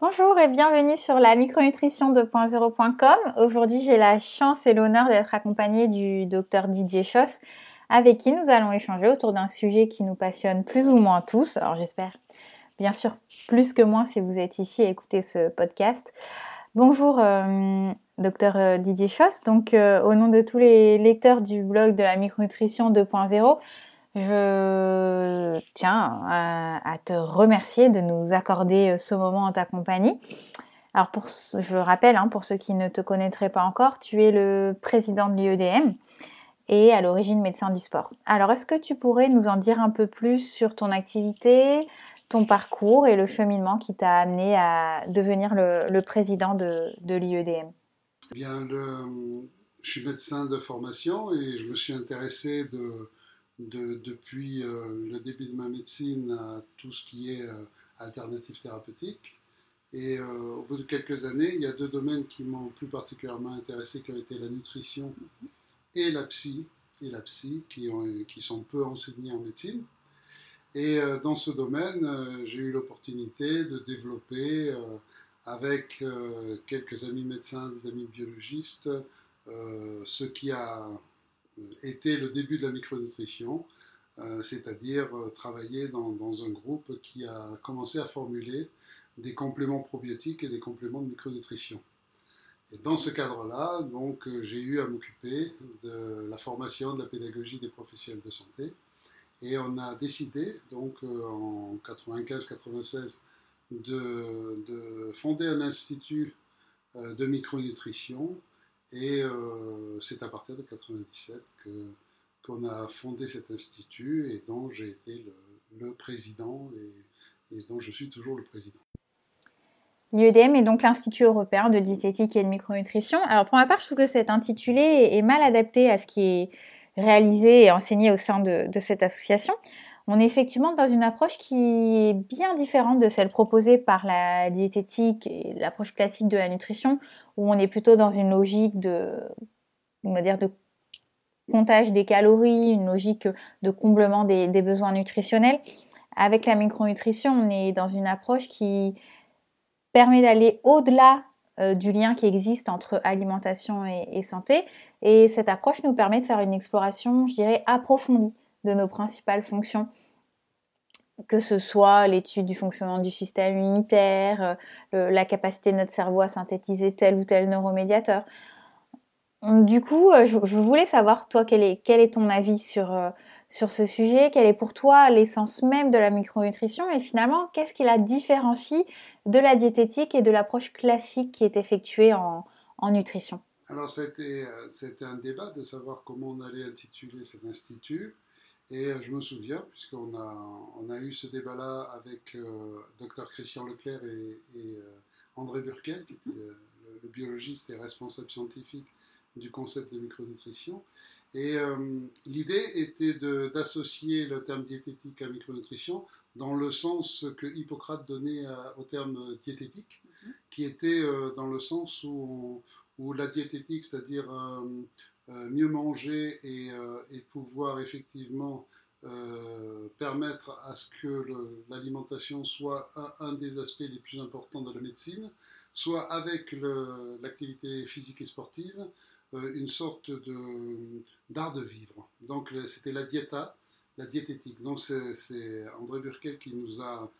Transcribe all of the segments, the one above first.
Bonjour et bienvenue sur la micronutrition 2.0.com. Aujourd'hui, j'ai la chance et l'honneur d'être accompagnée du docteur Didier Schoss, avec qui nous allons échanger autour d'un sujet qui nous passionne plus ou moins tous. Alors, j'espère bien sûr plus que moi si vous êtes ici à écouter ce podcast. Bonjour, euh, docteur euh, Didier Schoss. Donc, euh, au nom de tous les lecteurs du blog de la micronutrition 2.0, je tiens à, te remercier de nous accorder euh, ce moment en ta compagnie. Alors, pour, je rappelle, hein, pour ceux qui ne te connaîtraient pas encore, tu es le président de l'IEDM et à l'origine médecin du sport. Alors, est-ce que tu pourrais nous en dire un peu plus sur ton activité, ton parcours et le cheminement qui t'a amené à devenir le, président de, l'IEDM Bien, je suis médecin de formation et je me suis intéressé de, depuis euh, le début de ma médecine à tout ce qui est euh, alternative thérapeutique. Et euh, au bout de quelques années, il y a deux domaines qui m'ont plus particulièrement intéressé, qui ont été la nutrition et la psy, et la psy qui, ont, qui sont peu enseignés en médecine. Et dans ce domaine, j'ai eu l'opportunité de développer avec quelques amis médecins, des amis biologistes, ce qui a était le début de la micronutrition, euh, c'est-à-dire euh, travailler dans, un groupe qui a commencé à formuler des compléments probiotiques et des compléments de micronutrition. Dans ce cadre-là, donc, j'ai eu à m'occuper de la formation, de la pédagogie des professionnels de santé. Et on a décidé, donc en 95-96, de, de, fonder un institut de micronutrition et euh, c'est à partir de 97 qu'on a fondé cet institut et dont j'ai été le, président et, dont je suis toujours le président. L'IEDM est donc l'Institut européen de diététique et de micronutrition. Alors pour ma part, je trouve que cet intitulé est mal adapté à ce qui est réalisé et enseigné au sein de, de cette association. On est effectivement dans une approche qui est bien différente de celle proposée par la diététique et l'approche classique de la nutrition, où on est plutôt dans une logique de, on comptage des calories, une logique de comblement des, besoins nutritionnels. Avec la micronutrition, on est dans une approche qui permet d'aller au-delà euh, du lien qui existe entre alimentation et, et, santé. Et cette approche nous permet de faire une exploration, je dirais, approfondie de nos principales fonctions que ce soit l'étude du fonctionnement du système immunitaire, euh, la capacité de notre cerveau à synthétiser tel ou tel neuromédiateur. Du coup, euh, je, voulais savoir, toi, quel est, quel est ton avis sur, euh, sur ce sujet? Quelle est pour toi l'essence même de la micronutrition? Et finalement, qu'est-ce qui la différencie de la diététique et de l'approche classique qui est effectuée en, en nutrition? Alors, c'était un débat de savoir comment on allait intituler cet institut. Et euh, je me souviens, puisqu'on a, on a eu ce débat-là avec euh, Dr Christian Leclerc et, euh, André Burkel, qui était le, biologiste et responsable scientifique du concept de micronutrition. Et l'idée était d'associer le terme diététique à micronutrition dans le sens que Hippocrate donnait au terme diététique, mhm. qui était dans le sens où, où la diététique, c'est-à-dire euh, mieux manger et, euh, pouvoir effectivement euh, permettre à ce que l'alimentation soit un, des aspects les plus importants de la médecine, soit avec l'activité physique et sportive, une sorte d'art de, vivre. Donc c'était la diéta, la diététique. Donc c'est André Burkel qui nous a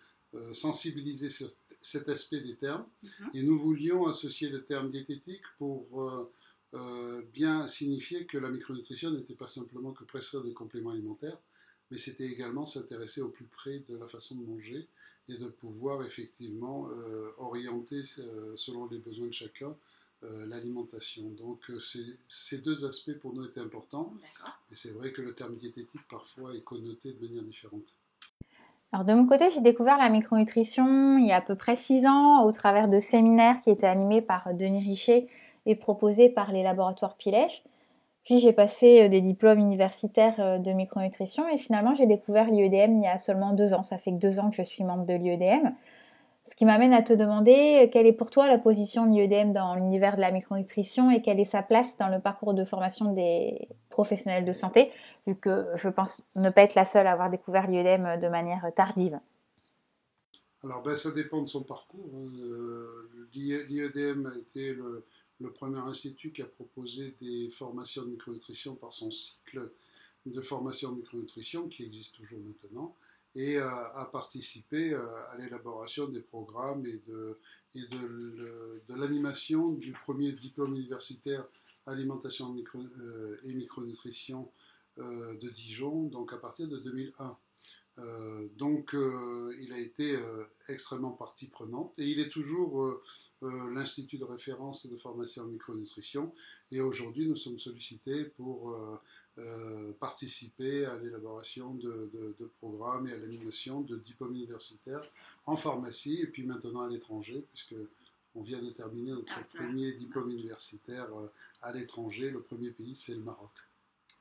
sensibilisé sur cet aspect des termes. Mhm. Et nous voulions associer le terme diététique pour euh, bien signifier que la micronutrition n'était pas simplement que prescrire des compléments alimentaires, mais c'était également s'intéresser au plus près de la façon de manger et de pouvoir effectivement euh, orienter euh, selon les besoins de chacun l'alimentation. Donc ces deux aspects pour nous étaient importants. Et c'est vrai que le terme diététique parfois est connoté de manière différente. Alors de mon côté, j'ai découvert la micronutrition il y a à peu près six ans au travers de séminaires qui étaient animés par Denis Richer et proposé par les laboratoires Pilège. Puis j'ai passé euh, des diplômes universitaires euh, de micronutrition et finalement j'ai découvert l'IEDM il y a seulement deux ans. Ça fait que deux ans que je suis membre de l'IEDM. Ce qui m'amène à te demander euh, quelle est pour toi la position de l'IEDM dans l'univers de la micronutrition et quelle est sa place dans le parcours de formation des professionnels de santé, vu que je pense ne pas être la seule à avoir découvert l'IEDM de manière tardive. Alors, ben, ça dépend de son parcours. Hein. L'IEDM a été le, le, premier institut qui a proposé des formations de micronutrition par son cycle de formation de micronutrition, qui existe toujours maintenant, et a participé à l'élaboration des programmes et de, l'animation du premier diplôme universitaire alimentation euh, et micronutrition euh, de Dijon, donc à partir de 2001. Euh, donc il a été extrêmement partie prenante et il est toujours l'institut de référence de formation en micronutrition et aujourd'hui nous sommes sollicités pour participer à l'élaboration de, de, programmes et à l'animation de diplômes universitaires en pharmacie et puis maintenant à l'étranger puisque on vient de terminer notre ah, premier diplôme universitaire euh, à l'étranger. Le premier pays, c'est le Maroc.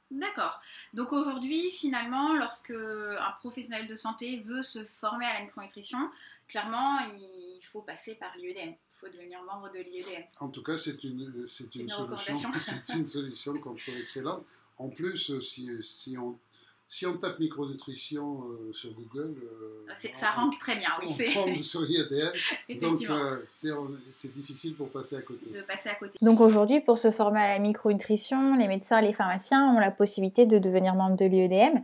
D'accord. Donc aujourd'hui, finalement, lorsque un professionnel de santé veut se former à la micronutrition, clairement, il faut passer par l'IEDM. Il faut devenir membre de l'IEDM. En tout cas, c'est une, c'est une, solution, c'est une solution qu'on trouve excellente. En plus, si, si on si on tape micronutrition euh, sur Google, euh, ça rentre très bien. Oui, on tombe sur IADL, donc euh, c'est difficile pour passer à côté. De passer à côté. Donc aujourd'hui, pour se former à la micronutrition, les médecins, les pharmaciens ont la possibilité de devenir membre de l'IEDM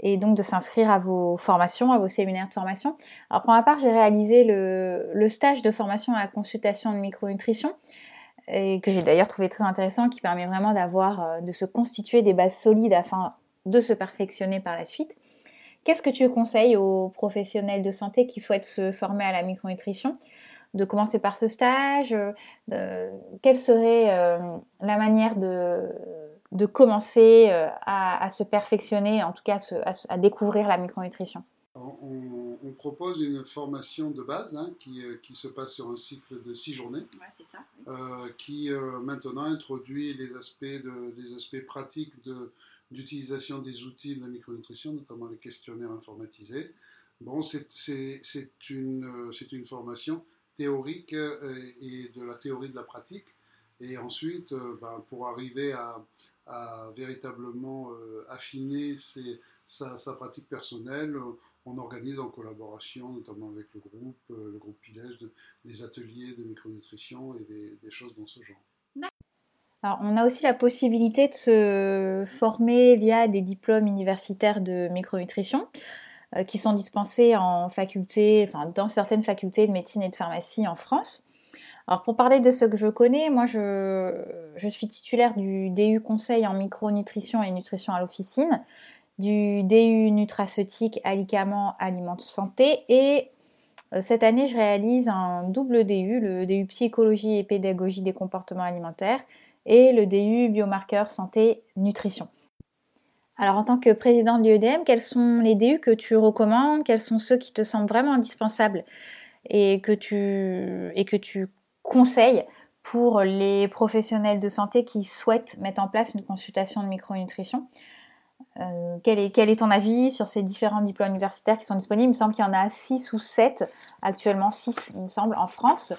et donc de s'inscrire à vos formations, à vos séminaires de formation. Alors pour ma part, j'ai réalisé le, le, stage de formation à la consultation de micronutrition et que j'ai d'ailleurs trouvé très intéressant, qui permet vraiment d'avoir, de se constituer des bases solides afin de se perfectionner par la suite. Qu'est-ce que tu conseilles aux professionnels de santé qui souhaitent se former à la micronutrition? De commencer par ce stage Quelle serait euh, la manière de, de commencer euh, à, se perfectionner, en tout cas à, découvrir la micronutrition? On, propose une formation de base hein, qui, euh, qui, se passe sur un cycle de six journées, ça, qui maintenant introduit les aspects, de, les aspects pratiques de, d'utilisation des outils de la micronutrition, notamment les questionnaires informatisés. Bon, c'est une, une formation théorique euh, et de la théorie de la pratique. Et ensuite, euh, ben, pour arriver à, véritablement euh, affiner sa, pratique personnelle, on organise en collaboration, notamment avec le groupe, le groupe Pilège, des ateliers de micronutrition et des choses dans ce genre on a aussi la possibilité de se former via des diplômes universitaires de micronutrition euh, qui sont dispensés en faculté, enfin, dans certaines facultés de médecine et de pharmacie en France. Alors pour parler de ce que je connais, moi je, suis titulaire du DU Conseil en micronutrition et nutrition à l'officine, du DU Nutraceutique Alicament Aliment Santé et euh, cette année je réalise un double DU, le DU Psychologie et Pédagogie des comportements alimentaires et le DU biomarqueur santé nutrition. Alors en tant que président de l'IEDM, quels sont les DU que tu recommandes? Quels sont ceux qui te semblent vraiment indispensables et que tu, et conseilles pour les professionnels de santé qui souhaitent mettre en place une consultation de micronutrition? Euh, quel, est, quel, est, ton avis sur ces différents diplômes universitaires qui sont disponibles? Il me semble qu'il y en a 6 ou 7 actuellement, 6 il me semble, en France.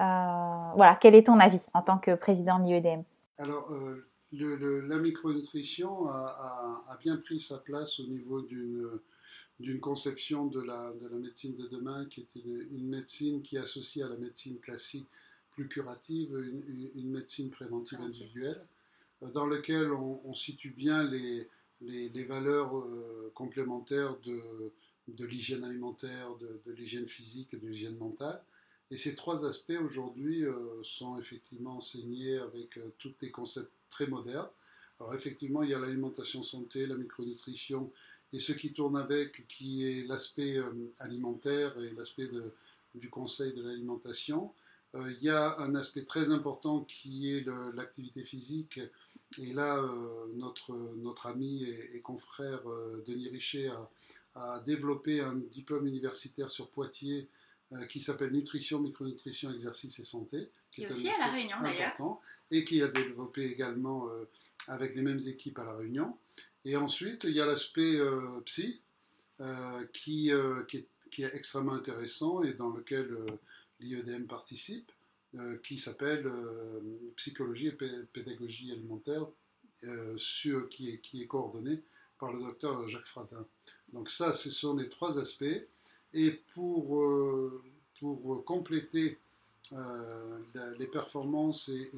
Euh, voilà, quel est ton avis en tant que président de l'IEDM Alors, euh, la micronutrition a, bien pris sa place au niveau d'une conception de la, de la, médecine de demain qui est une, médecine qui est associée à la médecine classique plus curative, une, médecine préventive individuelle, euh, dans laquelle on, situe bien les, les, valeurs complémentaires de, de l'hygiène alimentaire, de, de l'hygiène physique et de l'hygiène mentale. Et ces trois aspects aujourd'hui euh, sont effectivement enseignés avec euh, tous des concepts très modernes. Alors effectivement, il y a l'alimentation santé, la micronutrition et ce qui tourne avec, qui est l'aspect euh, alimentaire et l'aspect du conseil de l'alimentation. il y a un aspect très important qui est l'activité physique. Et là, notre, notre ami et, confrère Denis Richer a, a, développé un diplôme universitaire sur Poitiers euh, qui s'appelle Nutrition, Micronutrition, Exercice et Santé. Qui est, aussi à La Réunion d'ailleurs. Et qui a développé également euh, avec les mêmes équipes à La Réunion. Et ensuite, il y a l'aspect euh, psy, qui, qui, est, qui, est, extrêmement intéressant et dans lequel l'IEDM participe, qui s'appelle Psychologie et Pédagogie alimentaire, sur, qui, est, qui est coordonné par le docteur Jacques Fradin. Donc ça, ce sont les trois aspects Et pour, pour compléter les performances et,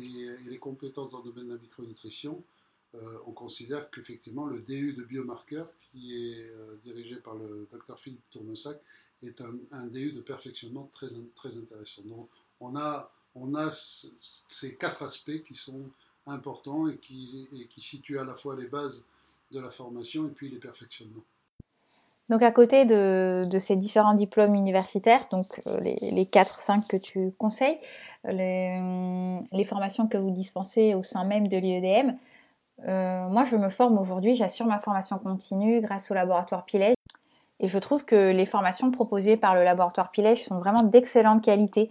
les compétences dans le domaine de la micronutrition, on considère qu'effectivement le DU de biomarqueurs, qui est dirigé par le docteur Philippe Tournesac, est un, DU de perfectionnement très, très intéressant. Donc, on a, on a ces quatre aspects qui sont importants et qui, et qui situent à la fois les bases de la formation et puis les perfectionnements. Donc à côté de, ces différents diplômes universitaires, donc euh, les, les 4-5 que tu conseilles, les, les, formations que vous dispensez au sein même de l'IEDM, euh, moi je me forme aujourd'hui, j'assure ma formation continue grâce au laboratoire Pilège. Et je trouve que les formations proposées par le laboratoire Pilège sont vraiment d'excellente qualité.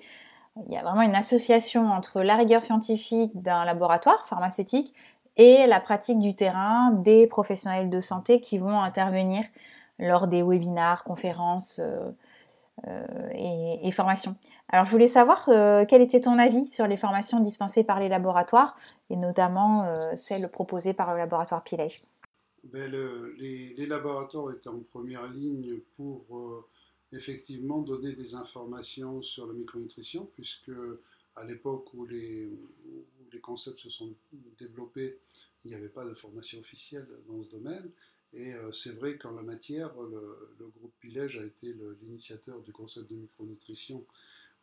Il y a vraiment une association entre la rigueur scientifique d'un laboratoire pharmaceutique et la pratique du terrain des professionnels de santé qui vont intervenir lors des webinars, conférences euh, euh, et, formations. Alors je voulais savoir euh, quel était ton avis sur les formations dispensées par les laboratoires et notamment celles proposées par le laboratoire Pilège. Ben, les, laboratoires étaient en première ligne pour effectivement donner des informations sur la micronutrition, puisque à l'époque où les, concepts se sont développés, il n'y avait pas de formation officielle dans ce domaine. Et euh, c'est vrai qu'en la matière, le, groupe Pilège a été l'initiateur du concept de micronutrition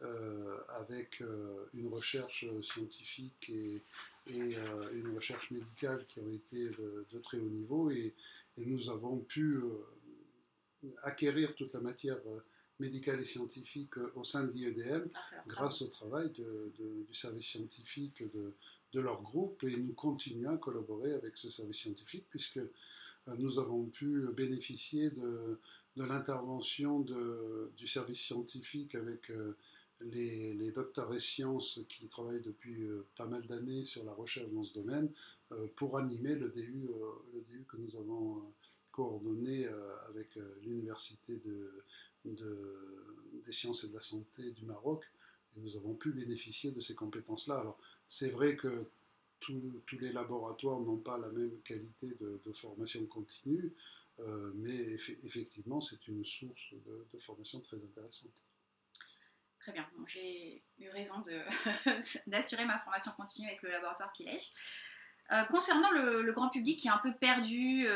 euh, avec euh, une recherche scientifique et, et une recherche médicale qui ont été de, très haut niveau. Et, et nous avons pu acquérir toute la matière médicale et scientifique au sein de l'IEDM ah, grâce au travail du service scientifique de, leur groupe et nous continuons à collaborer avec ce service scientifique puisque nous avons pu bénéficier de, l'intervention du service scientifique avec les, les, docteurs et sciences qui travaillent depuis pas mal d'années sur la recherche dans ce domaine pour animer le DU, que nous avons coordonné euh, avec euh, l'Université de, des sciences et de la santé du Maroc. Et nous avons pu bénéficier de ces compétences-là. Alors, c'est vrai que tous les laboratoires n'ont pas la même qualité de, formation continue, euh, mais effectivement, c'est une source de, formation très intéressante. Très bien. J'ai eu raison d'assurer ma formation continue avec le laboratoire Pilège. concernant le, grand public qui est un peu perdu,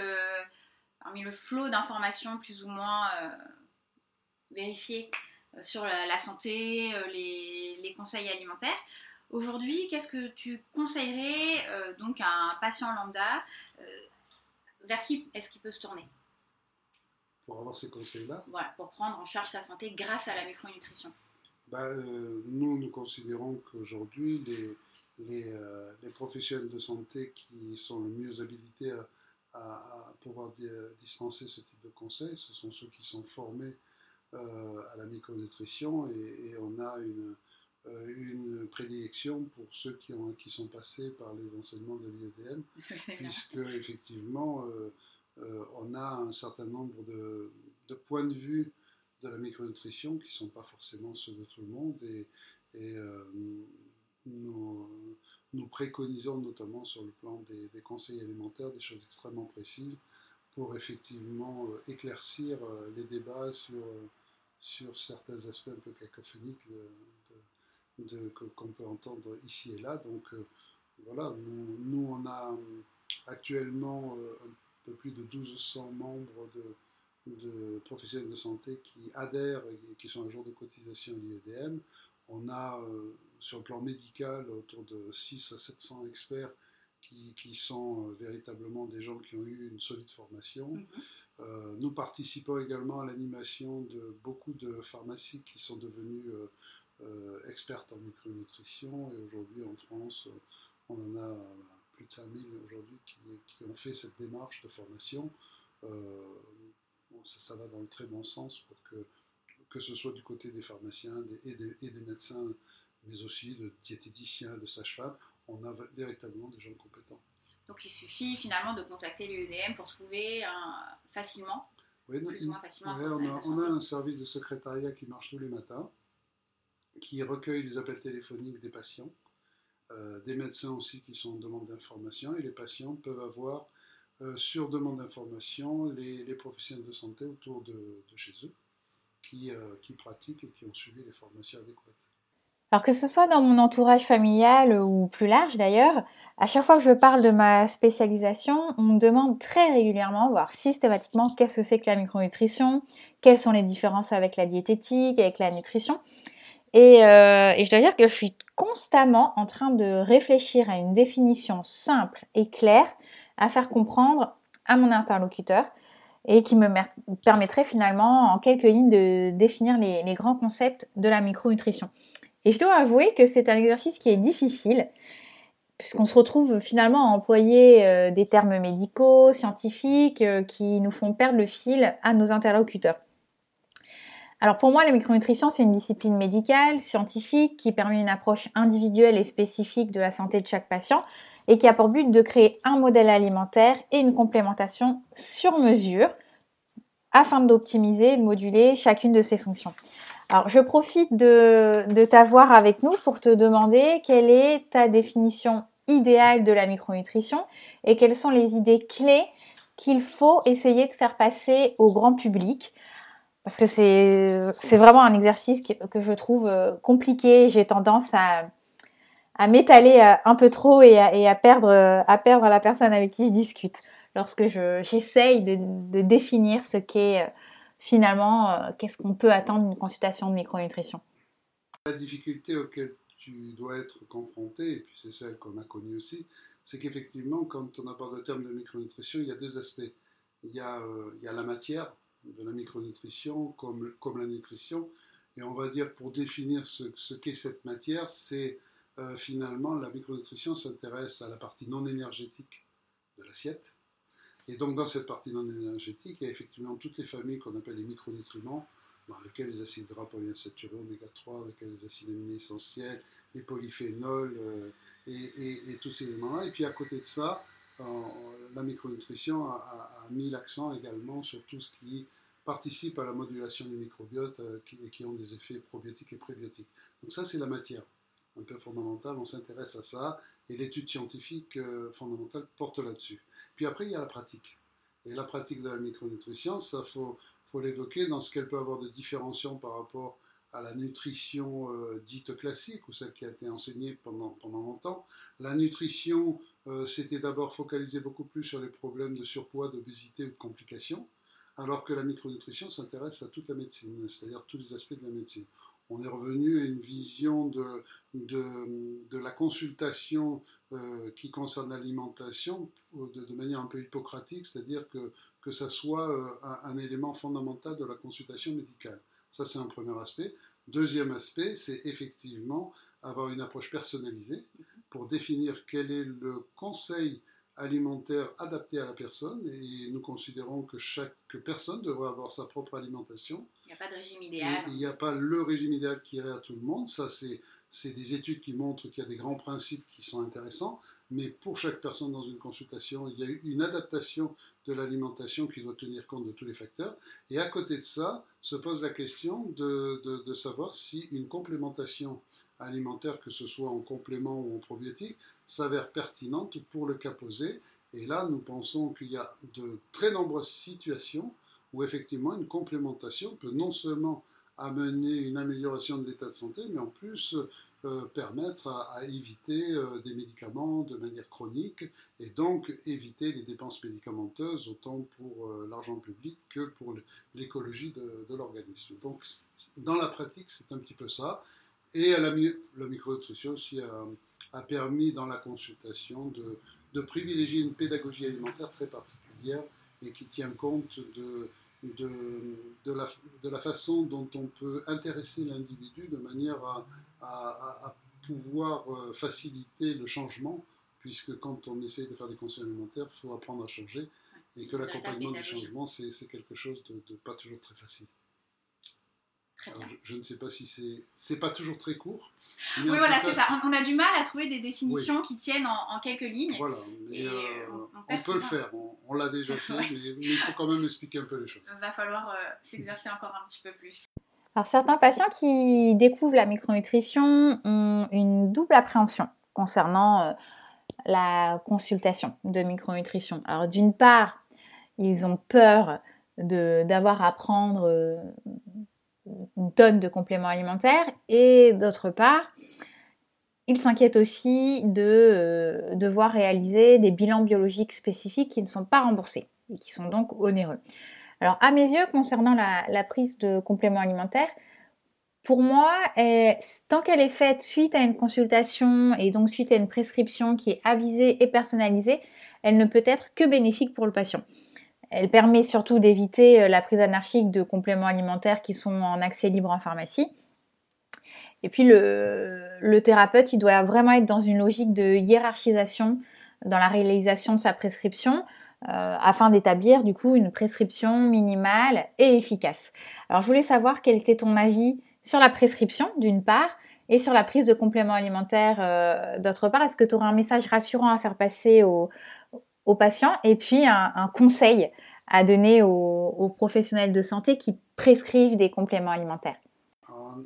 parmi le flot d'informations plus ou moins euh, vérifiées euh, sur la, santé, euh, les, conseils alimentaires. Aujourd'hui, qu'est-ce que tu conseillerais donc à un patient lambda Vers qui est-ce qu'il peut se tourner? Pour avoir ces conseils-là? Voilà, pour prendre en charge sa santé grâce à la micronutrition. Bah, nous, nous considérons qu'aujourd'hui, les, les, les, professionnels de santé qui sont le mieux habilités à, à, pouvoir dispenser ce type de conseils. Ce sont ceux qui sont formés euh, à la micronutrition et, on a une, euh, une, prédilection pour ceux qui, ont, qui sont passés par les enseignements de l'IEDM, puisque effectivement euh, on a un certain nombre de, de, points de vue de la micronutrition qui ne sont pas forcément ceux de tout le monde et, et nous, nous préconisons notamment sur le plan des, conseils alimentaires des choses extrêmement précises pour effectivement euh, éclaircir euh, les débats sur, euh, sur certains aspects un peu cacophoniques de, qu'on peut entendre ici et là. Donc voilà, nous, nous, on a actuellement un peu plus de 1200 membres de, de professionnels de santé qui adhèrent et qui sont un jour de cotisation à l'IEDM. On a sur le plan médical autour de 6 à 700 experts qui, qui, sont euh, véritablement des gens qui ont eu une solide formation. Mhm. Euh, nous participons également à l'animation de beaucoup de pharmacies qui sont devenues euh, expertes en micronutrition et aujourd'hui en France, on en a plus de 5000 aujourd'hui qui, qui, ont fait cette démarche de formation. ça, ça, va dans le très bon sens pour que, que ce soit du côté des pharmaciens et, des, et des médecins mais aussi de diététiciens, de sages-femmes. On a véritablement des gens compétents. Donc il suffit finalement de contacter l'UEDM pour trouver facilement, oui, plus ou moins facilement. on, a, un service de secrétariat qui marche tous les matins, qui recueille les appels téléphoniques des patients, euh, des médecins aussi qui sont en demande d'information, et les patients peuvent avoir euh, sur demande d'information les, professionnels de santé autour de, chez eux qui, qui pratiquent et qui ont suivi les formations adéquates. Alors que ce soit dans mon entourage familial ou plus large d'ailleurs, à chaque fois que je parle de ma spécialisation, on me demande très régulièrement, voire systématiquement, qu'est-ce que c'est que la micronutrition, quelles sont les différences avec la diététique, avec la nutrition. Et, euh, et, je dois dire que je suis constamment en train de réfléchir à une définition simple et claire à faire comprendre à mon interlocuteur et qui me permettrait finalement en quelques lignes de définir les, les grands concepts de la micronutrition. Et je dois avouer que c'est un exercice qui est difficile, puisqu'on se retrouve finalement à employer euh, des termes médicaux, scientifiques, euh, qui nous font perdre le fil à nos interlocuteurs. Alors pour moi, la micronutrition, c'est une discipline médicale, scientifique, qui permet une approche individuelle et spécifique de la santé de chaque patient et qui a pour but de créer un modèle alimentaire et une complémentation sur mesure afin d'optimiser et de moduler chacune de ses fonctions. Alors, je profite de, t'avoir avec nous pour te demander quelle est ta définition idéale de la micronutrition et quelles sont les idées clés qu'il faut essayer de faire passer au grand public. Parce que c'est vraiment un exercice que, je trouve euh, compliqué. J'ai tendance à, m'étaler euh, un peu trop et à, perdre, à perdre la personne avec qui je discute lorsque j'essaye de, de, définir ce qu'est euh, finalement, euh, qu'est-ce qu'on peut attendre d'une consultation de micronutrition La difficulté auquel tu dois être confronté, et puis c'est celle qu'on a connue aussi, c'est qu'effectivement, quand on aborde le terme de micronutrition, il y a deux aspects. Il y a, euh, il y a la matière de la micronutrition comme, comme la nutrition, et on va dire pour définir ce, qu'est cette matière, c'est euh, finalement la micronutrition s'intéresse à la partie non énergétique de l'assiette, et donc dans cette partie non énergétique, il y a effectivement toutes les familles qu'on appelle les micronutriments, dans lesquels les acides gras polyinsaturés, oméga 3, avec les acides aminés essentiels, les polyphénols euh, et, tous ces éléments-là. Et puis à côté de ça, la micronutrition a, mis l'accent également sur tout ce qui participe à la modulation du microbiote euh, et qui ont des effets probiotiques et prébiotiques. Donc ça, c'est la matière un peu fondamentale, on s'intéresse à ça, et l'étude scientifique euh, fondamentale porte là-dessus. Puis après, il y a la pratique. Et la pratique de la micronutrition, ça, faut, faut l'évoquer dans ce qu'elle peut avoir de différenciant par rapport à la nutrition euh, dite classique, ou celle qui a été enseignée pendant, pendant longtemps. La nutrition euh, s'était d'abord focalisée beaucoup plus sur les problèmes de surpoids, d'obésité ou de complications, alors que la micronutrition s'intéresse à toute la médecine, c'est-à-dire tous les aspects de la médecine on est revenu à une vision de, de, la consultation euh, qui concerne l'alimentation de, manière un peu hippocratique, c'est-à-dire que, que ça soit un, élément fondamental de la consultation médicale. Ça, c'est un premier aspect. Deuxième aspect, c'est effectivement avoir une approche personnalisée pour définir quel est le conseil alimentaire adapté à la personne et nous considérons que chaque personne devrait avoir sa propre alimentation. Il n'y a pas de régime idéal. Il n'y a pas le régime idéal qui irait à tout le monde. Ça, c'est des études qui montrent qu'il y a des grands principes qui sont intéressants, mais pour chaque personne dans une consultation, il y a une adaptation de l'alimentation qui doit tenir compte de tous les facteurs. Et à côté de ça, se pose la question de, savoir si une complémentation alimentaire, que ce soit en complément ou en probiotique, s'avère pertinente pour le cas posé. Et là, nous pensons qu'il y a de très nombreuses situations où effectivement une complémentation peut non seulement amener une amélioration de l'état de santé, mais en plus euh, permettre à, éviter euh, des médicaments de manière chronique et donc éviter les dépenses médicamenteuses autant pour euh, l'argent public que pour l'écologie de, l'organisme. Donc dans la pratique, c'est un petit peu ça. Et la, la micronutrition aussi a, permis dans la consultation de, de, privilégier une pédagogie alimentaire très particulière et qui tient compte de, de, de, la, de la façon dont on peut intéresser l'individu de manière à, à, pouvoir euh, faciliter le changement, puisque quand on essaie de faire des conseils alimentaires, il faut apprendre à changer, et que l'accompagnement du changement, c'est quelque chose de pas toujours très facile je, ne sais pas si c'est. C'est pas toujours très court. Oui, voilà, c'est ça. On, a du mal à trouver des définitions qui tiennent en, quelques lignes. Voilà, mais euh, on, peut le faire. On, l'a déjà fait, mais, il faut quand même expliquer un peu les choses. Il va falloir euh, s'exercer encore un petit peu plus. Alors, certains patients qui découvrent la micronutrition ont une double appréhension concernant euh, la consultation de micronutrition. Alors, d'une part, ils ont peur d'avoir à prendre une tonne de compléments alimentaires. Et d'autre part, ils s'inquiètent aussi de euh, devoir réaliser des bilans biologiques spécifiques qui ne sont pas remboursés et qui sont donc onéreux. Alors à mes yeux, concernant la, prise de compléments alimentaires, pour moi, tant qu'elle est faite suite à une consultation et donc suite à une prescription qui est avisée et personnalisée, elle ne peut être que bénéfique pour le patient. Elle permet surtout d'éviter euh, la prise anarchique de compléments alimentaires qui sont en accès libre en pharmacie. Et puis le, thérapeute, il doit vraiment être dans une logique de hiérarchisation dans la réalisation de sa prescription euh, afin d'établir du coup une prescription minimale et efficace. Alors je voulais savoir quel était ton avis sur la prescription d'une part et sur la prise de compléments alimentaires euh, d'autre part. Est-ce que tu aurais un message rassurant à faire passer aux, patients et puis un, conseil à donner aux, professionnels de santé qui prescrivent des compléments alimentaires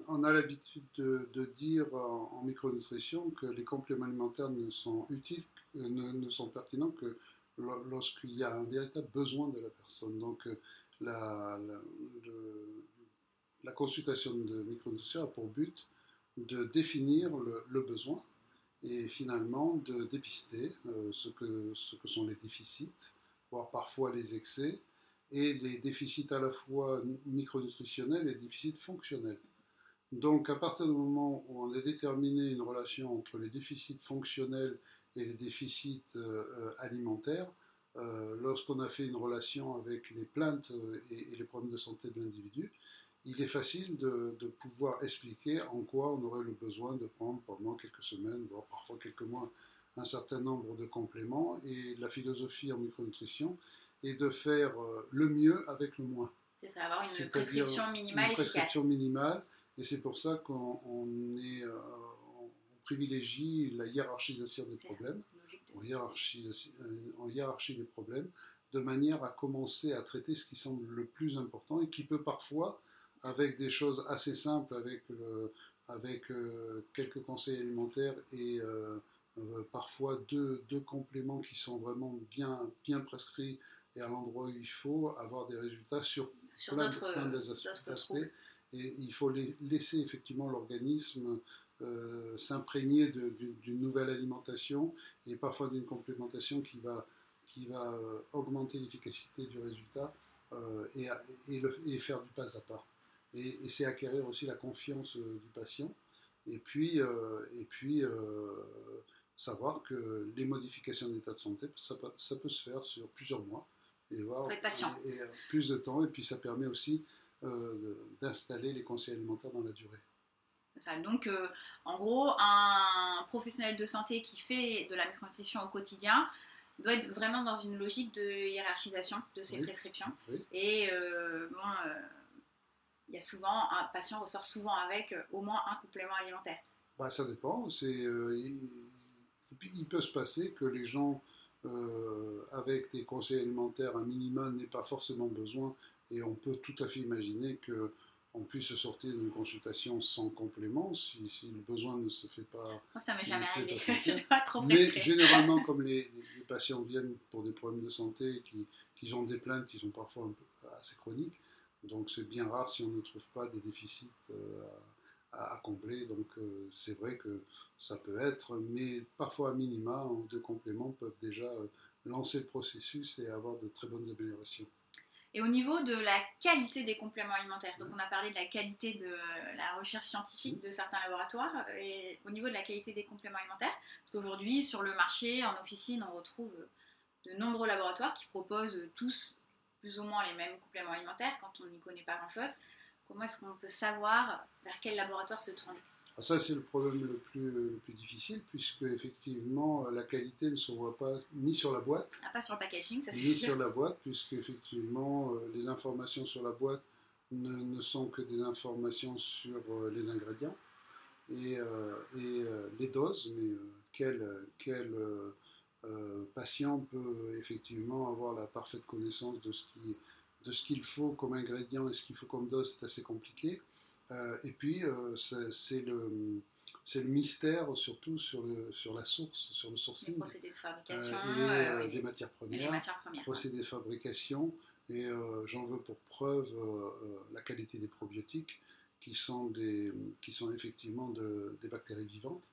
on, a l'habitude de, dire en, micronutrition que les compléments alimentaires ne sont utiles, ne, sont pertinents que lorsqu'il y a un véritable besoin de la personne. Donc euh, la, consultation de micronutrition a pour but de définir le besoin et finalement de dépister euh, ce, que, ce que sont les déficits, voire parfois les excès, et les déficits à la fois micronutritionnels et déficits fonctionnels. Donc à partir du moment où on a déterminé une relation entre les déficits fonctionnels et les déficits euh, alimentaires, euh, lorsqu'on a fait une relation avec les plaintes et les problèmes de santé de l'individu, il est facile de, pouvoir expliquer en quoi on aurait le besoin de prendre pendant quelques semaines, voire parfois quelques mois, un certain nombre de compléments. Et la philosophie en micronutrition est de faire euh, le mieux avec le moins. C'est ça, avoir une prescription minimale une prescription minimale. Et c'est pour ça qu'on est, euh, privilégie la hiérarchisation des problèmes. On hiérarchise, on hiérarchie les problèmes de manière à commencer à traiter ce qui semble le plus important et qui peut parfois avec des choses assez simples, avec, avec euh, quelques conseils alimentaires et euh, euh, parfois deux, deux, compléments qui sont vraiment bien, bien prescrits et à l'endroit où il faut, avoir des résultats sur, plein, plein d'aspects. Et il faut laisser effectivement l'organisme s'imprégner d'une nouvelle alimentation et parfois d'une complémentation qui va, qui va augmenter l'efficacité du résultat et, et, le, et, faire du pas à pas et, c'est acquérir aussi la confiance euh, du patient. Et puis, euh, et puis euh, savoir que les modifications d'état de santé, ça, ça, peut se faire sur plusieurs mois. Et voir. Et, plus de temps, et puis ça permet aussi d'installer les conseils alimentaires dans la durée. Ça, donc, en gros, un professionnel de santé qui fait de la micronutrition au quotidien doit être vraiment dans une logique de hiérarchisation de ses prescriptions. Et bon, il y a souvent, un patient ressort souvent avec euh, au moins un complément alimentaire. Bah, ça dépend. C'est, euh, il, peut se passer que les gens euh, avec des conseils alimentaires un minimum n'aient pas forcément besoin et on peut tout à fait imaginer que on puisse sortir d'une consultation sans complément si, le besoin ne se fait pas. Moi, ça m'est jamais arrivé. trop Mais généralement, comme les, patients viennent pour des problèmes de santé, qui, qui ont des plaintes qui sont parfois assez chroniques, donc c'est bien rare si on ne trouve pas des déficits euh, à, combler. Donc euh, c'est vrai que ça peut être, mais parfois à minima, deux compléments peuvent déjà euh, lancer le processus et avoir de très bonnes améliorations. Et au niveau de la qualité des compléments alimentaires, donc on a parlé de la qualité de la recherche scientifique de certains laboratoires, et au niveau de la qualité des compléments alimentaires, parce qu'aujourd'hui sur le marché, en officine, on retrouve de nombreux laboratoires qui proposent tous plus ou moins les mêmes compléments alimentaires quand on n'y connaît pas grand-chose. Comment est-ce qu'on peut savoir vers quel laboratoire se tourner? Ah, ça, c'est le problème le plus, le plus difficile, puisque effectivement, la qualité ne se voit pas ni sur la boîte, ah, pas sur le packaging, ça ni sur la boîte, puisque effectivement, euh, les informations sur la boîte ne, ne sont que des informations sur euh, les ingrédients et, euh, et les doses, mais quelle, quelle euh, patient peut effectivement avoir la parfaite connaissance de ce qui de ce qu'il faut comme ingrédient et ce qu'il faut comme dose, c'est assez compliqué. Euh, et puis, euh, c'est le, le, mystère surtout sur, le, sur la source, sur le sourcing. Les procédés de fabrication. et, des matières premières. matières premières. Procédés de fabrication. Et j'en veux pour preuve la qualité des probiotiques qui sont, des, qui sont effectivement des bactéries vivantes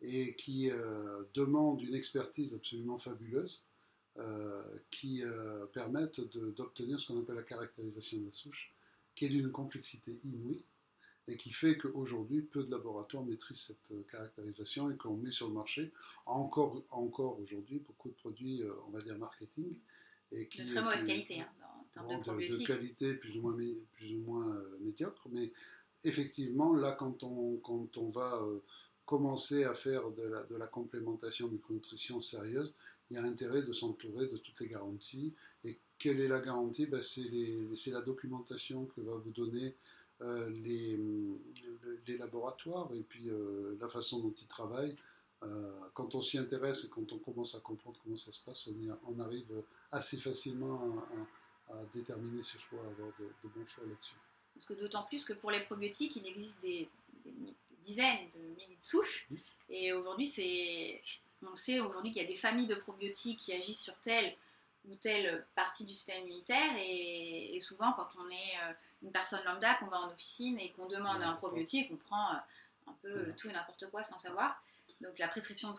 et qui euh, demandent une expertise absolument fabuleuse euh, qui euh, permettent d'obtenir ce qu'on appelle la caractérisation de la souche, qui est d'une complexité inouïe et qui fait qu'aujourd'hui, peu de laboratoires maîtrisent cette caractérisation et qu'on met sur le marché encore, encore aujourd'hui beaucoup de produits, on va dire, marketing. Et qui, de très mauvaise qualité, hein, en termes de, de, qualité plus ou moins, plus ou moins médiocre, mais effectivement, là, quand on, quand on va commencer à faire de la, de la complémentation micronutrition sérieuse, il y a intérêt de s'entourer de toutes les garanties. Et quelle est la garantie? Ben, C'est la documentation que va vous donner euh, les, laboratoires et puis euh, la façon dont ils travaillent. Euh, quand on s'y intéresse et quand on commence à comprendre comment ça se passe, on arrive assez facilement à, déterminer ses choix, à avoir de, bons choix là-dessus. Parce que d'autant plus que pour les probiotiques, il existe des, dizaines de milliers de souches. Et aujourd'hui, c'est, on sait aujourd'hui qu'il y a des familles de probiotiques qui agissent sur telle ou telle partie du système immunitaire. Et, souvent, quand on est euh, une personne lambda, qu'on va en officine et qu'on demande un probiotique, on prend euh, un peu tout et n'importe quoi sans savoir. Donc la prescription de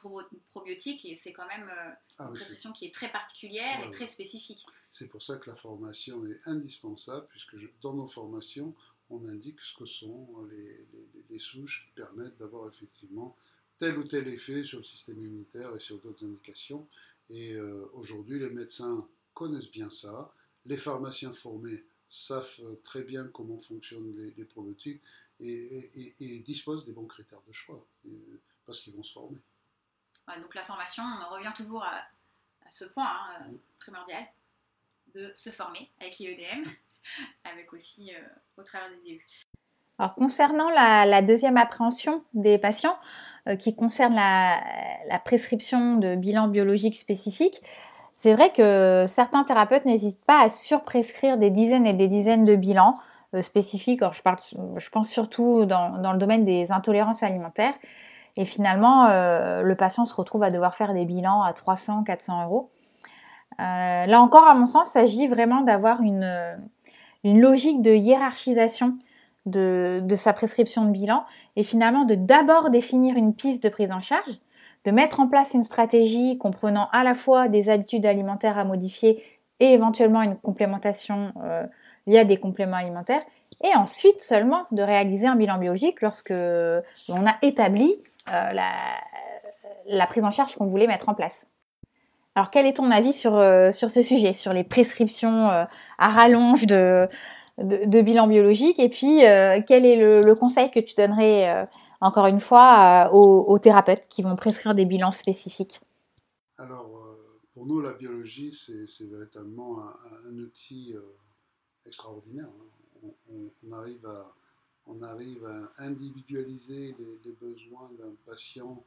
probiotiques, c'est quand même euh, ah une prescription qui est très particulière et très spécifique. C'est pour ça que la formation est indispensable, puisque dans nos formations, on indique ce que sont les, souches qui permettent d'avoir effectivement tel ou tel effet sur le système immunitaire et sur d'autres indications. Et euh, aujourd'hui, les médecins connaissent bien ça. Les pharmaciens formés savent très bien comment fonctionnent les, probiotiques et, disposent des bons critères de choix euh, parce qu'ils vont se former. donc la formation, on revient toujours à, ce point hein, euh, primordial de se former avec l'IEDM. avec aussi euh, au travers des DU. Alors concernant la, deuxième appréhension des patients, euh, qui concerne la, prescription de bilans biologiques spécifiques, c'est vrai que certains thérapeutes n'hésitent pas à surprescrire des dizaines et des dizaines de bilans euh, spécifiques. Je, pense surtout dans, dans, le domaine des intolérances alimentaires. Et finalement, le patient se retrouve à devoir faire des bilans à 300, 400 euros. là encore, à mon sens, il s'agit vraiment d'avoir une, une logique de hiérarchisation de, sa prescription de bilan et finalement de d'abord définir une piste de prise en charge, de mettre en place une stratégie comprenant à la fois des habitudes alimentaires à modifier et éventuellement une complémentation euh, via des compléments alimentaires, et ensuite seulement de réaliser un bilan biologique lorsque l'on a établi euh, la, prise en charge qu'on voulait mettre en place. Alors, quel est ton avis sur, euh, sur ce sujet, sur les prescriptions euh, à rallonge de, de, bilan biologique? Et puis, euh, quel est le, conseil que tu donnerais, encore une fois, aux, thérapeutes qui vont prescrire des bilans spécifiques? Alors, pour nous, la biologie, c'est véritablement un, outil extraordinaire. Hein. On, arrive à, on arrive à individualiser les besoins d'un patient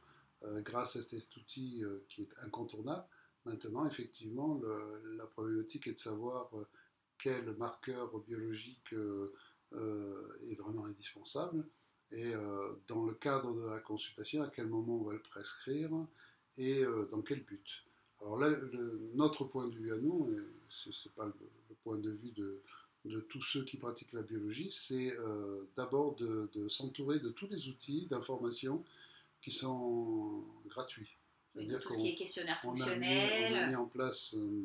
grâce à cet outil qui est incontournable. Maintenant, effectivement, la problématique est de savoir euh, quel marqueur biologique euh, euh, est vraiment indispensable et dans le cadre de la consultation, à quel moment on va le prescrire et dans quel but. Alors là, notre point de vue à nous, et ce n'est pas le, point de vue de, de, tous ceux qui pratiquent la biologie, c'est d'abord de, de s'entourer de tous les outils d'information qui sont gratuits tout ce qui est questionnaire fonctionnel. On a mis, en place euh,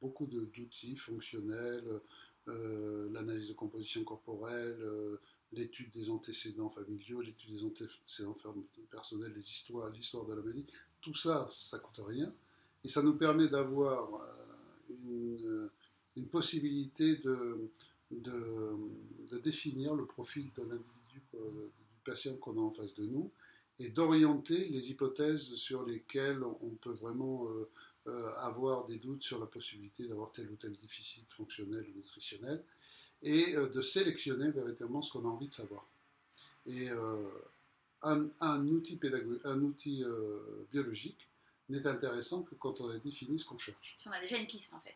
beaucoup d'outils fonctionnels, euh, l'analyse de composition corporelle, euh, l'étude des antécédents familiaux, l'étude des antécédents personnels, les histoires, l'histoire de la maladie. Tout ça, ça coûte rien. Et ça nous permet d'avoir une, possibilité de, de, de, définir le profil de l'individu, du patient qu'on a en face de nous et d'orienter les hypothèses sur lesquelles on peut vraiment euh, euh, avoir des doutes sur la possibilité d'avoir tel ou tel déficit fonctionnel ou nutritionnel, et euh, de sélectionner véritablement ce qu'on a envie de savoir. Et un, outil, un outil biologique n'est intéressant que quand on a défini ce qu'on cherche. Si on a déjà une piste en fait,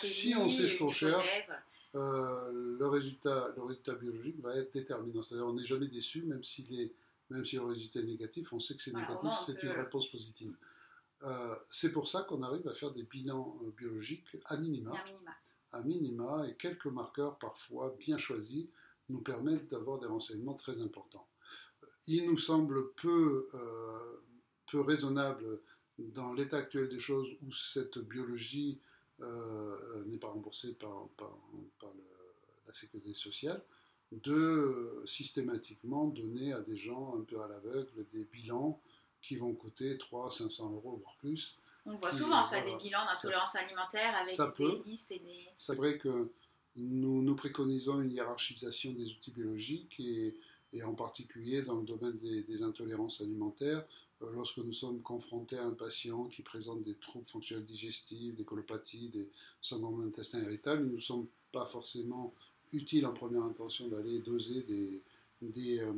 si on sait ce qu'on cherche, le, résultat, le résultat biologique va être déterminant. C'est-à-dire on n'est jamais déçu, même s'il est même si le résultat est négatif, on sait que c'est négatif, c'est une réponse positive. Euh, c'est pour ça qu'on arrive à faire des bilans euh, biologiques à minima, à minima, et quelques marqueurs parfois bien choisis nous permettent d'avoir des renseignements très importants. Il nous semble peu, peu raisonnable dans l'état actuel des choses où cette biologie n'est pas remboursée par, par, la sécurité sociale, de systématiquement donner à des gens un peu à l'aveugle des bilans qui vont coûter 300, 500 euros, voire plus. On voit souvent ça, des bilans d'intolérance alimentaire avec des listes et des... C'est vrai que nous, nous préconisons une hiérarchisation des outils biologiques et, et en particulier dans le domaine des, intolérances alimentaires, euh, lorsque nous sommes confrontés à un patient qui présente des troubles fonctionnels digestifs, des colopathies, des syndromes d'intestin irritable, il ne nous semble pas forcément utile en première intention d'aller doser des, des, euh,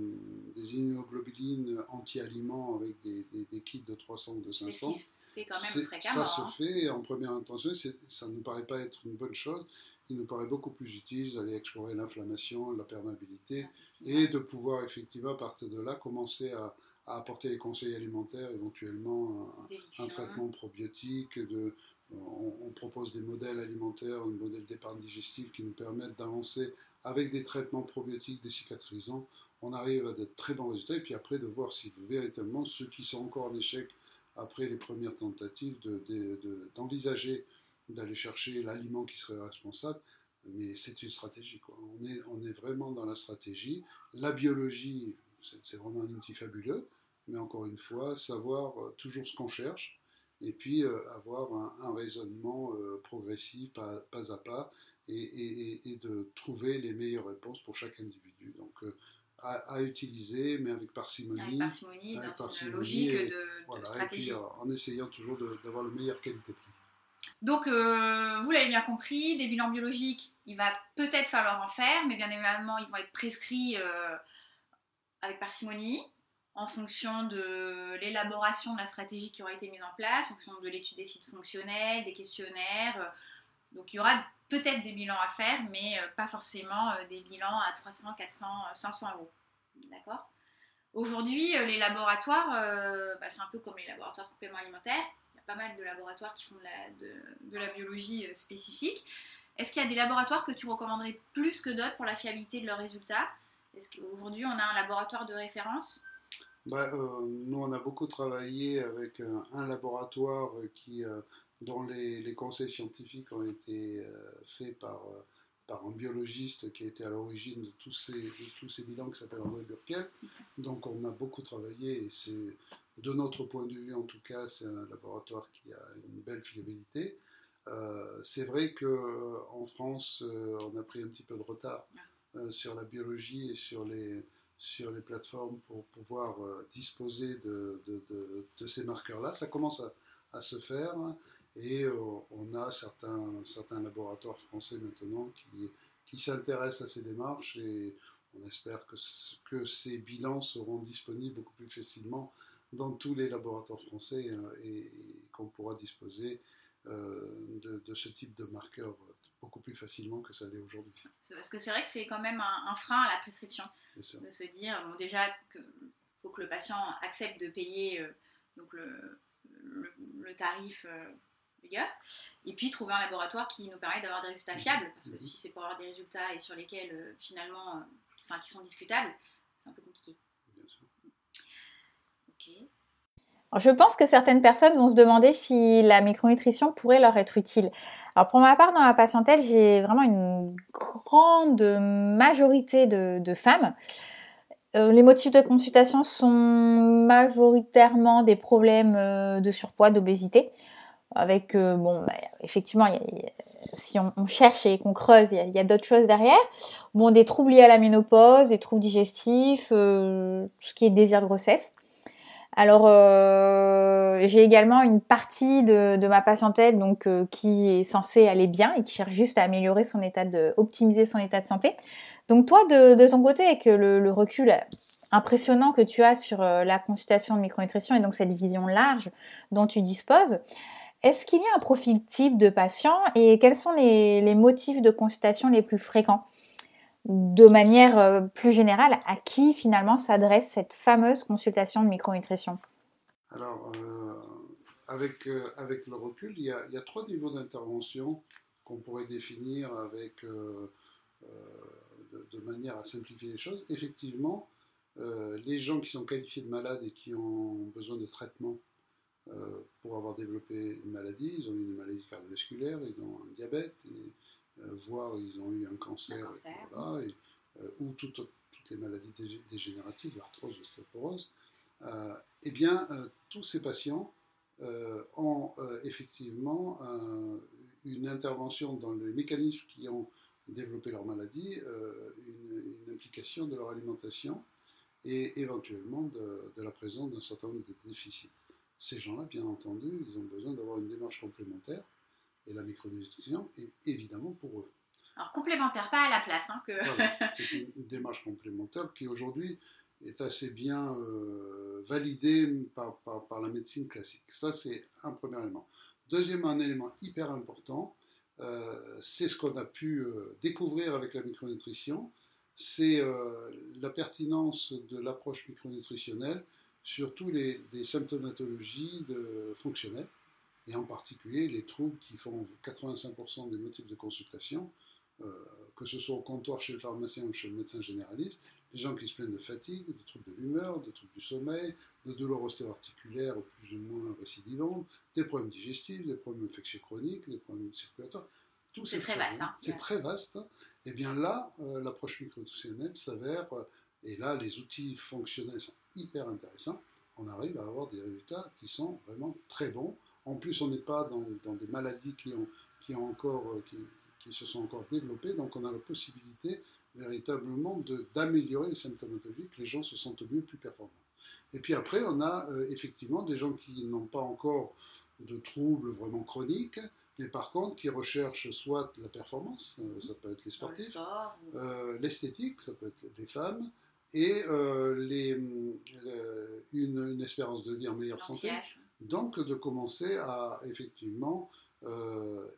des immunoglobulines anti-aliments avec des, des, kits de 300 ou de 500. Quand même ça se hein. fait en première intention, ça ne nous paraît pas être une bonne chose. Il nous paraît beaucoup plus utile d'aller explorer l'inflammation, la perméabilité et de pouvoir effectivement à partir de là commencer à, à apporter les conseils alimentaires, éventuellement un, un traitement probiotique, de, on, propose des modèles alimentaires, des modèles d'épargne digestive qui nous permettent d'avancer avec des traitements probiotiques, des cicatrisants. On arrive à de très bons résultats et puis après de voir si véritablement ceux qui sont encore en échec après les premières tentatives d'envisager d'aller chercher l'aliment qui serait responsable. Mais c'est une stratégie. On, est, vraiment dans la stratégie. La biologie, c'est vraiment un outil fabuleux. Mais encore une fois, savoir euh, toujours ce qu'on cherche et puis euh, avoir un, raisonnement euh, progressif, pas, à pas, et, de trouver les meilleures réponses pour chaque individu. Donc, euh, à, utiliser, mais avec parcimonie. Avec parcimonie, avec dans logique de, voilà, stratégie. Et puis, en essayant toujours d'avoir le meilleur qualité-prix. Donc, vous l'avez bien compris, des bilans biologiques, il va peut-être falloir en faire, mais bien évidemment, ils vont être prescrits avec parcimonie en fonction de l'élaboration de la stratégie qui aura été mise en place, en fonction de l'étude des sites fonctionnels, des questionnaires. Donc il y aura peut-être des bilans à faire, mais euh, pas forcément euh, des bilans à 300, 400, 500 euros. D'accord? Aujourd'hui, euh, les laboratoires, bah, c'est un peu comme les laboratoires compléments alimentaires. Il y a pas mal de laboratoires qui font de la, de la biologie spécifique. Est-ce qu'il y a des laboratoires que tu recommanderais plus que d'autres pour la fiabilité de leurs résultats? Est-ce qu'aujourd'hui, on a un laboratoire de référence? Bah, euh, Nous, on a beaucoup travaillé avec un, laboratoire qui, euh, dont les, conseils scientifiques ont été euh, faits par, par un biologiste qui était à l'origine de, tous ces, de tous ces bilans qui s'appelle André Burkel. Donc on a beaucoup travaillé et c'est, de notre point de vue en tout cas, c'est un laboratoire qui a une belle fiabilité. c'est vrai qu'en France, on a pris un petit peu de retard sur la biologie et sur les, sur les plateformes pour pouvoir euh, disposer de, ces marqueurs-là. Ça commence à, se faire et euh, on a certains, laboratoires français maintenant qui, s'intéressent à ces démarches et on espère que, ces bilans seront disponibles beaucoup plus facilement dans tous les laboratoires français hein, et, qu'on pourra disposer euh, de, ce type de marqueurs beaucoup plus facilement que ça l'est aujourd'hui. Parce que c'est vrai que c'est quand même un, frein à la prescription. De se dire, bon, déjà, il faut que le patient accepte de payer euh, donc le, le, tarif euh, et puis trouver un laboratoire qui nous permet d'avoir des résultats fiables, parce que mhm. si c'est pour avoir des résultats et sur lesquels euh, finalement, euh, enfin qui sont discutables, c'est un peu compliqué. Bien sûr. Ok je pense que certaines personnes vont se demander si la micronutrition pourrait leur être utile. Alors pour ma part, dans ma patientèle, j'ai vraiment une grande majorité de, femmes. Euh, les motifs de consultation sont majoritairement des problèmes euh, de surpoids, d'obésité. Avec, euh, bon, bah, effectivement, si on, cherche et qu'on creuse, il y a, d'autres choses derrière. Bon, des troubles liés à la ménopause, des troubles digestifs, tout ce qui est désir de grossesse. Alors, euh, j'ai également une partie de, ma patientèle donc euh, qui est censée aller bien et qui cherche juste à améliorer son état de, optimiser son état de santé. Donc toi, de, ton côté, avec le, recul impressionnant que tu as sur euh, la consultation de micronutrition et donc cette vision large dont tu disposes, est-ce qu'il y a un profil type de patient et quels sont les motifs de consultation les plus fréquents? De manière euh, plus générale, à qui finalement s'adresse cette fameuse consultation de micronutrition? Alors, euh, avec, euh, avec le recul, il y, a, trois niveaux d'intervention qu'on pourrait définir avec de, manière à simplifier les choses, effectivement, les gens qui sont qualifiés de malades et qui ont besoin de traitement pour avoir développé une maladie, ils ont une maladie cardiovasculaire, ils ont un diabète, voire ils ont eu un cancer, ou toutes les maladies dégénératives, l'arthrose, l'ostéoporose, eh bien, tous ces patients euh, ont euh, effectivement une intervention dans les mécanismes qui ont développé leur maladie, euh, une, implication de leur alimentation et éventuellement de, la présence d'un certain nombre de déficits. Ces gens-là, bien entendu, ils ont besoin d'avoir une démarche complémentaire et la micronutrition est évidemment pour eux. Alors complémentaire, pas à la place. Hein, que... c'est une, démarche complémentaire qui aujourd'hui est assez bien euh, validé par, par, la médecine classique. Ça, c'est un premier élément. Deuxièmement, un élément hyper important, euh, c'est ce qu'on a pu euh, découvrir avec la micronutrition, c'est la pertinence de l'approche micronutritionnelle sur tous les symptomatologies de, fonctionnelles, et en particulier les troubles qui font 85% des motifs de consultation, que ce soit au comptoir chez le pharmacien ou chez le médecin généraliste, des gens qui se plaignent de fatigue, de troubles de l'humeur, de troubles du sommeil, de douleurs ostéo-articulaires plus ou moins récidivantes, des problèmes digestifs, des problèmes infectieux chroniques, des problèmes circulatoires. C'est très vaste. Hein. C'est très vaste. Et bien là, euh, l'approche micronutritionnelle s'avère, euh, et là, les outils fonctionnels sont hyper intéressants. On arrive à avoir des résultats qui sont vraiment très bons. En plus, on n'est pas dans, des maladies qui, ont, qui, ont encore, euh, qui, qui se sont encore développées, donc on a la possibilité véritablement d'améliorer les symptomatologies, que les gens se sentent mieux, plus performants. Et puis après, on a euh, effectivement des gens qui n'ont pas encore de troubles vraiment chroniques, mais par contre qui recherchent soit la performance, euh, ça peut être les sportifs, euh, l'esthétique, ça peut être les femmes, et les, une, une, espérance de vie en meilleure santé. Donc de commencer à effectivement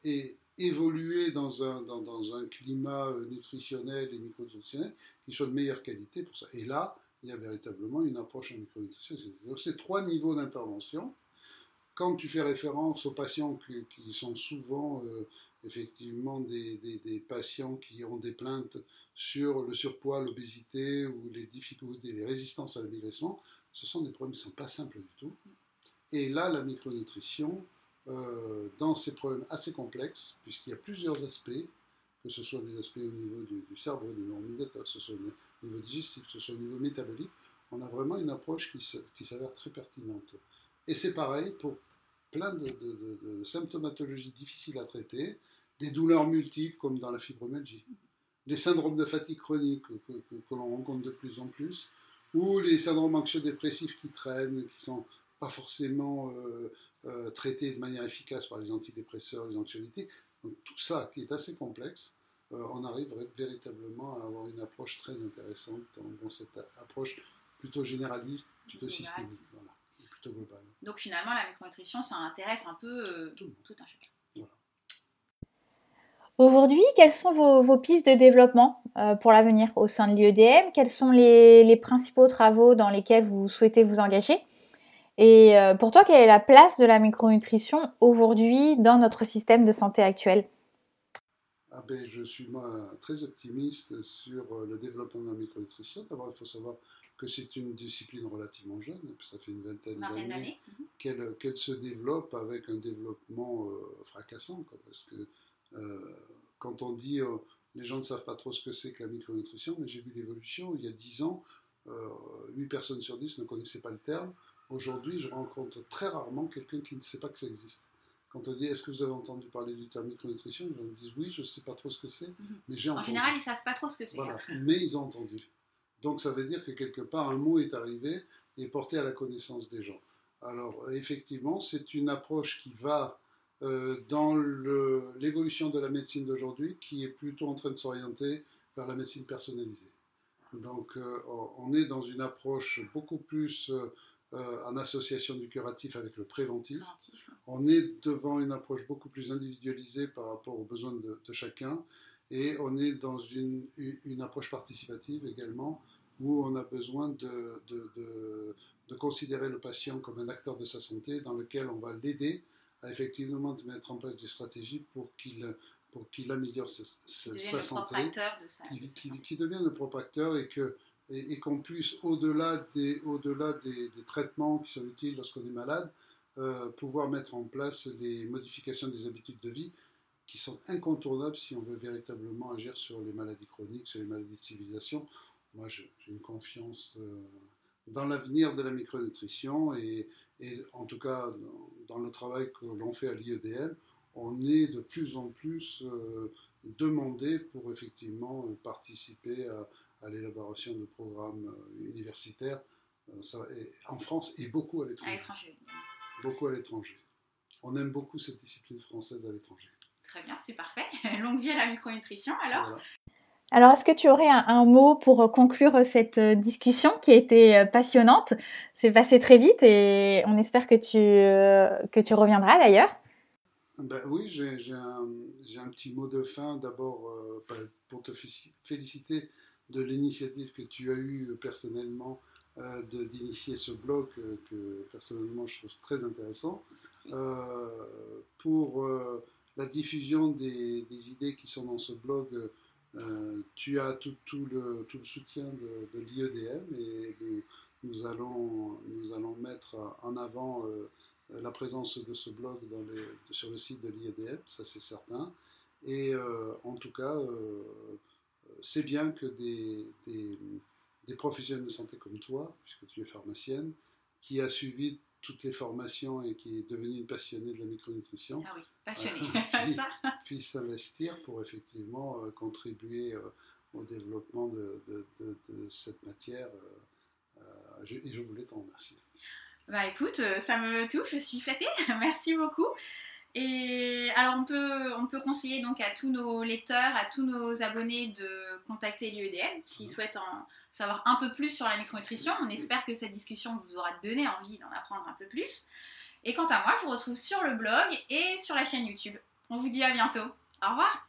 et évoluer dans un, dans, un climat euh, nutritionnel et micronutritionnel qui soit de meilleure qualité pour ça. Et là, il y a véritablement une approche en micronutrition. Donc, ces trois niveaux d'intervention. Quand tu fais référence aux patients qui, sont souvent euh, effectivement des, des, patients qui ont des plaintes sur le surpoids, l'obésité ou les difficultés, les résistances à l'amaigrissement, ce sont des problèmes qui ne sont pas simples du tout. Et là, la micronutrition, euh, dans ces problèmes assez complexes, puisqu'il y a plusieurs aspects, que ce soit des aspects au niveau du, cerveau, des neuromédiateurs, que ce soit au niveau digestif, que ce soit au niveau métabolique, on a vraiment une approche qui, s'avère très pertinente. Et c'est pareil pour plein de, symptomatologies difficiles à traiter, des douleurs multiples comme dans la fibromyalgie, les syndromes de fatigue chronique que, l'on rencontre de plus en plus, ou les syndromes anxio-dépressifs qui traînent, qui sont pas forcément euh, euh, traités de manière efficace par les antidépresseurs, les anxiolytiques. Donc tout ça qui est assez complexe, euh, on arrive véritablement à avoir une approche très intéressante dans, cette approche plutôt généraliste, plutôt systémique, voilà, plutôt globale. Donc finalement, la micronutrition, ça intéresse un peu tout, un chacun. Aujourd'hui, quelles sont vos, pistes de développement pour l'avenir au sein de l'IEDM Quels sont les, principaux travaux dans lesquels vous souhaitez vous engager? Et euh, pour toi, quelle est la place de la micronutrition aujourd'hui dans notre système de santé actuel? Ah ben, Je suis moi très optimiste sur euh, le développement de la micronutrition. D'abord, il faut savoir que c'est une discipline relativement jeune, ça fait une vingtaine d'années mhm. qu'elle se développe avec un développement euh, fracassant. parce que quand on dit les gens ne savent pas trop ce que c'est que la micronutrition, mais j'ai vu l'évolution. Il y a 10 ans, 8 personnes sur 10 ne connaissaient pas le terme. Aujourd'hui, je rencontre très rarement quelqu'un qui ne sait pas que ça existe. Quand on dit est-ce que vous avez entendu parler du terme micronutrition, les gens disent oui, je ne sais pas trop ce que c'est, mhm. mais j'ai entendu. En général, ils ne savent pas trop ce que c'est. Voilà, mais ils ont entendu. Donc ça veut dire que quelque part, un mot est arrivé et porté à la connaissance des gens. Alors effectivement, c'est une approche qui va euh, dans l'évolution de la médecine d'aujourd'hui, qui est plutôt en train de s'orienter vers la médecine personnalisée. Donc euh, on est dans une approche beaucoup plus euh, euh, en association du curatif avec le préventif. On est devant une approche beaucoup plus individualisée par rapport aux besoins de, chacun et on est dans une, une, approche participative également où on a besoin de, de, de, considérer le patient comme un acteur de sa santé dans lequel on va l'aider à effectivement de mettre en place des stratégies pour qu'il pour qu'il améliore sa, sa santé, de qui, qui, devienne le propre acteur et que et, qu'on puisse, au-delà des, au-delà des, traitements qui sont utiles lorsqu'on est malade, euh, pouvoir mettre en place des modifications des habitudes de vie qui sont incontournables si on veut véritablement agir sur les maladies chroniques, sur les maladies de civilisation. Moi, j'ai une confiance euh, dans l'avenir de la micronutrition et, et, en tout cas dans le travail que l'on fait à l'IEDL, on est de plus en plus euh, demandé pour effectivement participer à, à l'élaboration de programmes euh, universitaires euh, ça, en France et beaucoup à l'étranger. Beaucoup à l'étranger. On aime beaucoup cette discipline française à l'étranger. Très bien, c'est parfait. Longue vie à la micronutrition alors. Alors, est-ce que tu aurais un, mot pour conclure cette euh, discussion qui a été passionnante? C'est passé très vite et on espère que tu, que tu reviendras d'ailleurs. Ben oui, j'ai un, un, petit mot de fin. D'abord, pour te féliciter de l'initiative que tu as eue personnellement euh, d'initier ce blog euh, que personnellement je trouve très intéressant euh, pour la diffusion des, idées qui sont dans ce blog. tu as tout, tout, le, tout, le, soutien de, de l'IEDM et nous, allons, nous allons mettre en avant la présence de ce blog sur le site de l'IEDM, ça c'est certain. Et en tout cas, c'est bien que des, des, professionnels de santé comme toi, puisque tu es pharmacienne, qui a suivi toutes les formations et qui est devenue une passionnée de la micronutrition, ah oui, passionnée. Euh, puisse s'investir pour effectivement euh, contribuer euh, au développement de, de, cette matière. et je voulais t'en remercier. Bah écoute, ça me touche, je suis flattée. Merci beaucoup. Et alors on peut, on peut conseiller donc à tous nos lecteurs, à tous nos abonnés de contacter l'UEDM s'ils souhaitent en savoir un peu plus sur la micronutrition. On espère que cette discussion vous aura donné envie d'en apprendre un peu plus. Et quant à moi, je vous retrouve sur le blog et sur la chaîne YouTube. On vous dit à bientôt. Au revoir